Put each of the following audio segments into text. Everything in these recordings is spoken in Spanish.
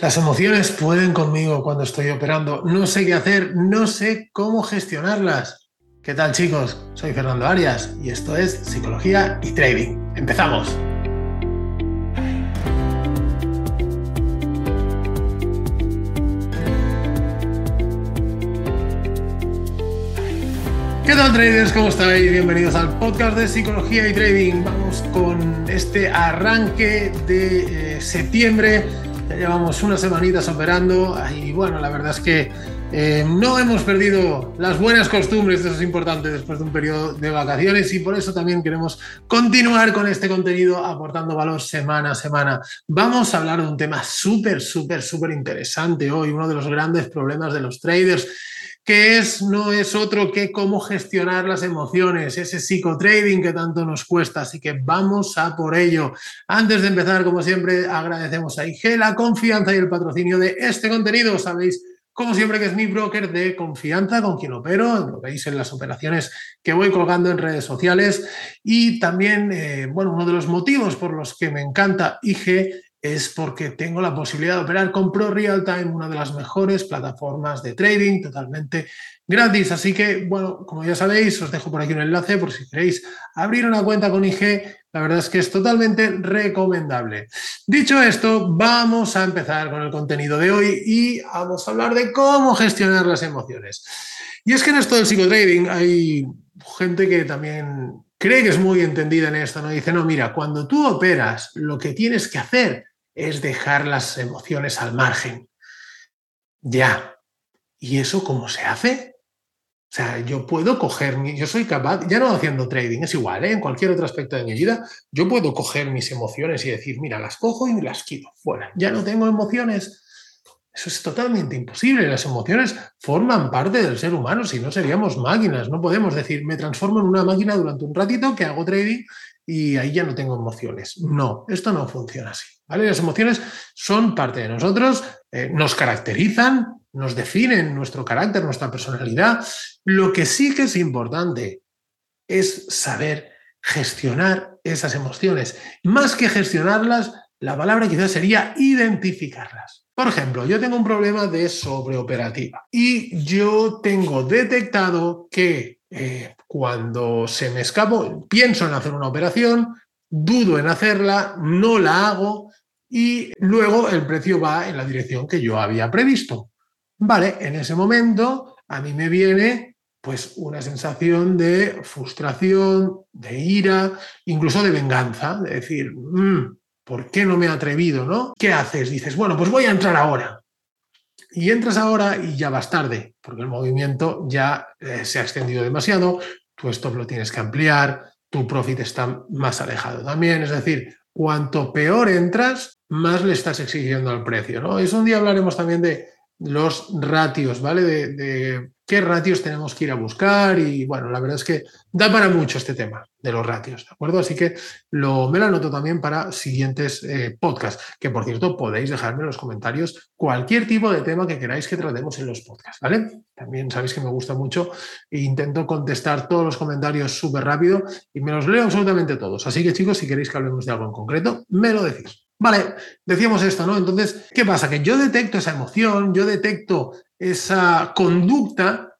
Las emociones pueden conmigo cuando estoy operando. No sé qué hacer, no sé cómo gestionarlas. ¿Qué tal chicos? Soy Fernando Arias y esto es Psicología y Trading. Empezamos. ¿Qué tal traders? ¿Cómo estáis? Bienvenidos al podcast de Psicología y Trading. Vamos con este arranque de eh, septiembre ya llevamos unas semanitas operando y bueno, la verdad es que eh, no hemos perdido las buenas costumbres, eso es importante después de un periodo de vacaciones y por eso también queremos continuar con este contenido aportando valor semana a semana. Vamos a hablar de un tema súper, súper, súper interesante hoy, uno de los grandes problemas de los traders que es, no es otro que cómo gestionar las emociones, ese psicotrading que tanto nos cuesta. Así que vamos a por ello. Antes de empezar, como siempre, agradecemos a IG la confianza y el patrocinio de este contenido. Sabéis, como siempre, que es mi broker de confianza con quien opero. Lo veis en las operaciones que voy colgando en redes sociales. Y también, eh, bueno, uno de los motivos por los que me encanta IG es porque tengo la posibilidad de operar con Pro Real Time, una de las mejores plataformas de trading totalmente gratis. Así que, bueno, como ya sabéis, os dejo por aquí un enlace por si queréis abrir una cuenta con IG. La verdad es que es totalmente recomendable. Dicho esto, vamos a empezar con el contenido de hoy y vamos a hablar de cómo gestionar las emociones. Y es que en esto del psicotrading hay gente que también cree que es muy entendida en esto, ¿no? Dice, no, mira, cuando tú operas, lo que tienes que hacer es dejar las emociones al margen. Ya. ¿Y eso cómo se hace? O sea, yo puedo coger, mi, yo soy capaz, ya no haciendo trading, es igual, ¿eh? en cualquier otro aspecto de mi vida, yo puedo coger mis emociones y decir, mira, las cojo y las quito fuera. Ya no tengo emociones. Eso es totalmente imposible. Las emociones forman parte del ser humano, si no seríamos máquinas. No podemos decir, me transformo en una máquina durante un ratito que hago trading y ahí ya no tengo emociones. No, esto no funciona así. Las emociones son parte de nosotros, eh, nos caracterizan, nos definen nuestro carácter, nuestra personalidad. Lo que sí que es importante es saber gestionar esas emociones. Más que gestionarlas, la palabra quizás sería identificarlas. Por ejemplo, yo tengo un problema de sobreoperativa y yo tengo detectado que eh, cuando se me escapo, pienso en hacer una operación, dudo en hacerla, no la hago y luego el precio va en la dirección que yo había previsto. Vale, en ese momento a mí me viene pues una sensación de frustración, de ira, incluso de venganza, de decir, mm, ¿por qué no me he atrevido? ¿no? ¿Qué haces? Dices, bueno, pues voy a entrar ahora. Y entras ahora y ya vas tarde, porque el movimiento ya eh, se ha extendido demasiado, tu stop lo tienes que ampliar, tu profit está más alejado también, es decir, cuanto peor entras, más le estás exigiendo al precio. ¿no? Es un día hablaremos también de los ratios, ¿vale? De, qué ratios tenemos que ir a buscar y bueno, la verdad es que da para mucho este tema de los ratios, ¿de acuerdo? Así que lo, me lo anoto también para siguientes eh, podcasts, que por cierto podéis dejarme en los comentarios cualquier tipo de tema que queráis que tratemos en los podcasts, ¿vale? También sabéis que me gusta mucho e intento contestar todos los comentarios súper rápido y me los leo absolutamente todos. Así que chicos, si queréis que hablemos de algo en concreto, me lo decís. Vale, decíamos esto, ¿no? Entonces, ¿qué pasa? Que yo detecto esa emoción, yo detecto esa conducta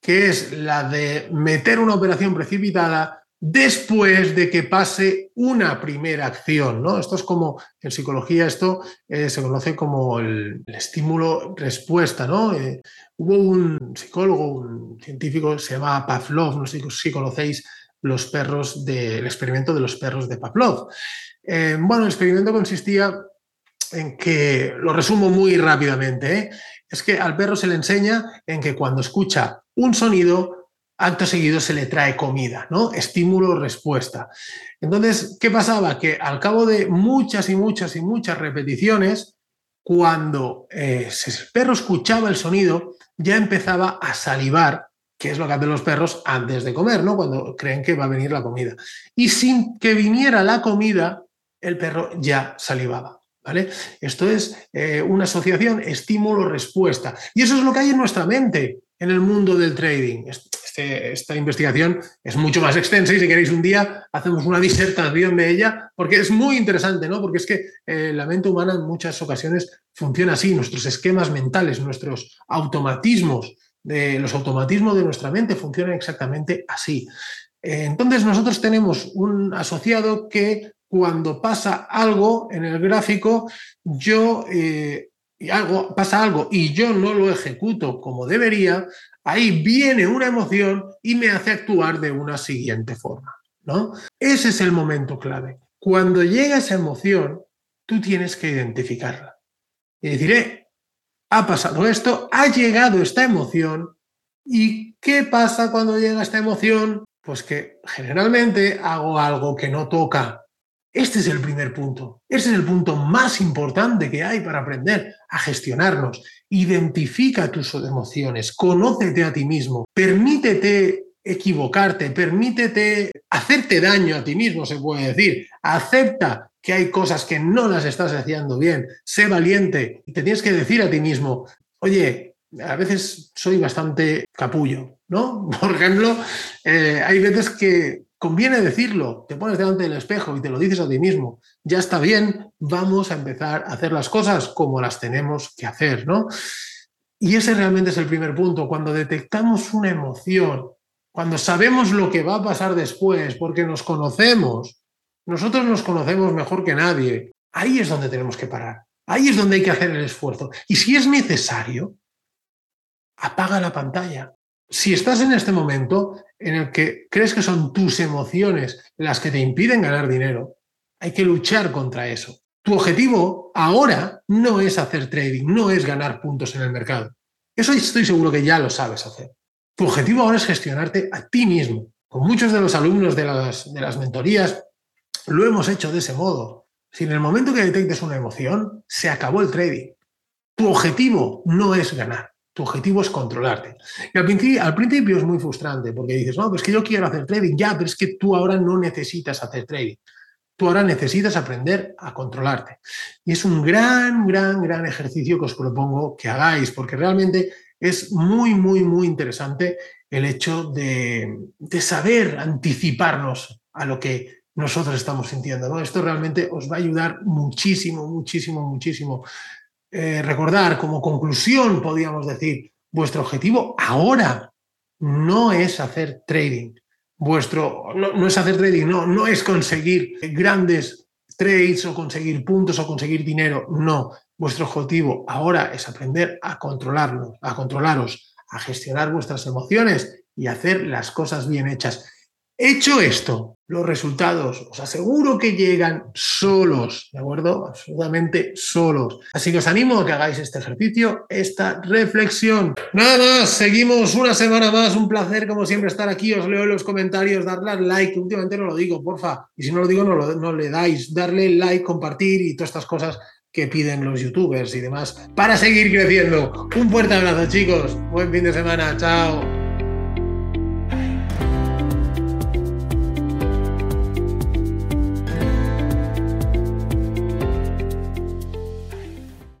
que es la de meter una operación precipitada después de que pase una primera acción, ¿no? Esto es como, en psicología esto eh, se conoce como el, estímulo-respuesta, ¿no? Eh, hubo un psicólogo, un científico, se llama Pavlov, no sé si conocéis los perros del experimento de los perros de Pavlov. Eh, bueno, el experimento consistía en que, lo resumo muy rápidamente, ¿eh? es que al perro se le enseña en que cuando escucha un sonido, acto seguido se le trae comida, ¿no? Estímulo-respuesta. Entonces, ¿qué pasaba? Que al cabo de muchas y muchas y muchas repeticiones, cuando eh, el perro escuchaba el sonido, ya empezaba a salivar que es lo que hacen los perros antes de comer, ¿no? Cuando creen que va a venir la comida. Y sin que viniera la comida, el perro ya salivaba. ¿Vale? Esto es eh, una asociación estímulo-respuesta. Y eso es lo que hay en nuestra mente en el mundo del trading. este, esta investigación es mucho más extensa y si queréis un día hacemos una disertación de ella, porque es muy interesante, ¿no? Porque es que eh, la mente humana en muchas ocasiones funciona así, nuestros esquemas mentales, nuestros automatismos, los automatismos de nuestra mente funcionan exactamente así. Entonces nosotros tenemos un asociado que cuando pasa algo en el gráfico, yo eh, algo, pasa algo y yo no lo ejecuto como debería, ahí viene una emoción y me hace actuar de una siguiente forma. ¿no? Ese es el momento clave. Cuando llega esa emoción, tú tienes que identificarla. Y decir, eh, ha pasado esto, ha llegado esta emoción, ¿y qué pasa cuando llega esta emoción? Pues que generalmente hago algo que no toca, este es el primer punto. Este es el punto más importante que hay para aprender a gestionarnos. Identifica tus emociones, conócete a ti mismo, permítete equivocarte, permítete hacerte daño a ti mismo, se puede decir. Acepta que hay cosas que no las estás haciendo bien. Sé valiente y te tienes que decir a ti mismo, oye, a veces soy bastante capullo, ¿no? Por ejemplo, eh, hay veces que Conviene decirlo, te pones delante del espejo y te lo dices a ti mismo, ya está bien, vamos a empezar a hacer las cosas como las tenemos que hacer, ¿no? Y ese realmente es el primer punto, cuando detectamos una emoción, cuando sabemos lo que va a pasar después, porque nos conocemos, nosotros nos conocemos mejor que nadie, ahí es donde tenemos que parar, ahí es donde hay que hacer el esfuerzo. Y si es necesario, apaga la pantalla, si estás en este momento en el que crees que son tus emociones las que te impiden ganar dinero, hay que luchar contra eso. Tu objetivo ahora no es hacer trading, no es ganar puntos en el mercado. Eso estoy seguro que ya lo sabes hacer. Tu objetivo ahora es gestionarte a ti mismo. Con muchos de los alumnos de las, de las mentorías lo hemos hecho de ese modo. Si en el momento que detectes una emoción, se acabó el trading. Tu objetivo no es ganar. Tu objetivo es controlarte. Y al principio, al principio es muy frustrante porque dices, no, pues que yo quiero hacer trading, ya, pero es que tú ahora no necesitas hacer trading. Tú ahora necesitas aprender a controlarte. Y es un gran, gran, gran ejercicio que os propongo que hagáis, porque realmente es muy, muy, muy interesante el hecho de, de saber anticiparnos a lo que nosotros estamos sintiendo. ¿no? Esto realmente os va a ayudar muchísimo, muchísimo, muchísimo eh, recordar como conclusión, podríamos decir, vuestro objetivo ahora no es hacer trading. Vuestro, no, es hacer trading, no, no es conseguir grandes trades o conseguir puntos o conseguir dinero. No, vuestro objetivo ahora es aprender a controlarlo, a controlaros, a gestionar vuestras emociones y hacer las cosas bien hechas. Hecho esto, los resultados os aseguro que llegan solos, ¿de acuerdo? Absolutamente solos. Así que os animo a que hagáis este ejercicio, esta reflexión. Nada más, seguimos una semana más. Un placer, como siempre, estar aquí. Os leo en los comentarios, darle like. Últimamente no lo digo, porfa. Y si no lo digo, no, no le dais. Darle like, compartir y todas estas cosas que piden los youtubers y demás para seguir creciendo. Un fuerte abrazo, chicos. Buen fin de semana. Chao.